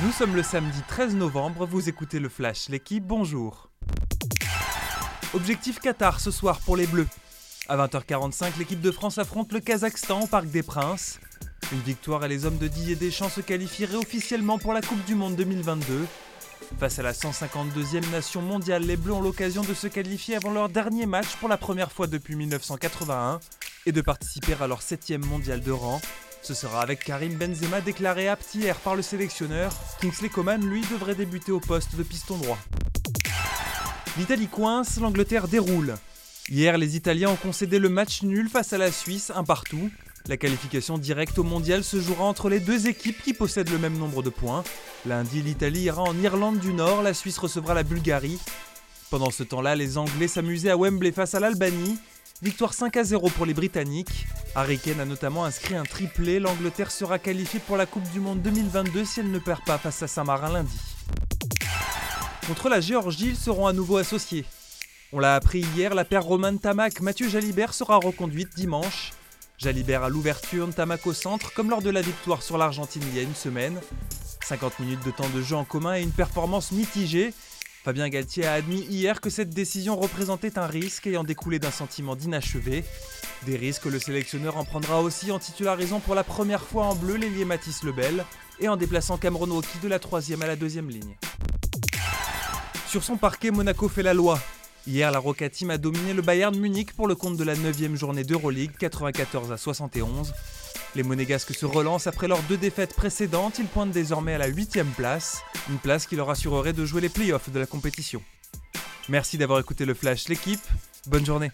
Nous sommes le samedi 13 novembre, vous écoutez le Flash, l'équipe, bonjour. Objectif Qatar ce soir pour les Bleus. À 20h45, l'équipe de France affronte le Kazakhstan au Parc des Princes. Une victoire et les hommes de Didier Deschamps se qualifieraient officiellement pour la Coupe du Monde 2022. Face à la 152e nation mondiale, les Bleus ont l'occasion de se qualifier avant leur dernier match pour la première fois depuis 1981 et de participer à leur 7e mondial de rang. Ce sera avec Karim Benzema déclaré apte hier par le sélectionneur. Kingsley Coman, lui, devrait débuter au poste de piston droit. L'Italie coince, l'Angleterre déroule. Hier, les Italiens ont concédé le match nul face à la Suisse, un partout. La qualification directe au mondial se jouera entre les deux équipes qui possèdent le même nombre de points. Lundi, l'Italie ira en Irlande du Nord, la Suisse recevra la Bulgarie. Pendant ce temps-là, les Anglais s'amusaient à Wembley face à l'Albanie. Victoire 5 à 0 pour les Britanniques. Harry a notamment inscrit un triplé. L'Angleterre sera qualifiée pour la Coupe du Monde 2022 si elle ne perd pas face à Saint-Marin lundi. Contre la Géorgie, ils seront à nouveau associés. On l'a appris hier, la paire Roman Tamac Mathieu Jalibert sera reconduite dimanche. Jalibert à l'ouverture, Tamac au centre, comme lors de la victoire sur l'Argentine il y a une semaine. 50 minutes de temps de jeu en commun et une performance mitigée. Fabien Galtier a admis hier que cette décision représentait un risque ayant découlé d'un sentiment d'inachevé. Des risques que le sélectionneur en prendra aussi en titularisant pour la première fois en bleu l'ailier Mathis Lebel et en déplaçant Cameron Wauki de la troisième à la deuxième ligne. Sur son parquet, Monaco fait la loi. Hier, la Roca Team a dominé le Bayern Munich pour le compte de la 9 journée d'Euroleague, 94 à 71. Les Monégasques se relancent après leurs deux défaites précédentes, ils pointent désormais à la 8 place, une place qui leur assurerait de jouer les playoffs de la compétition. Merci d'avoir écouté le Flash l'équipe, bonne journée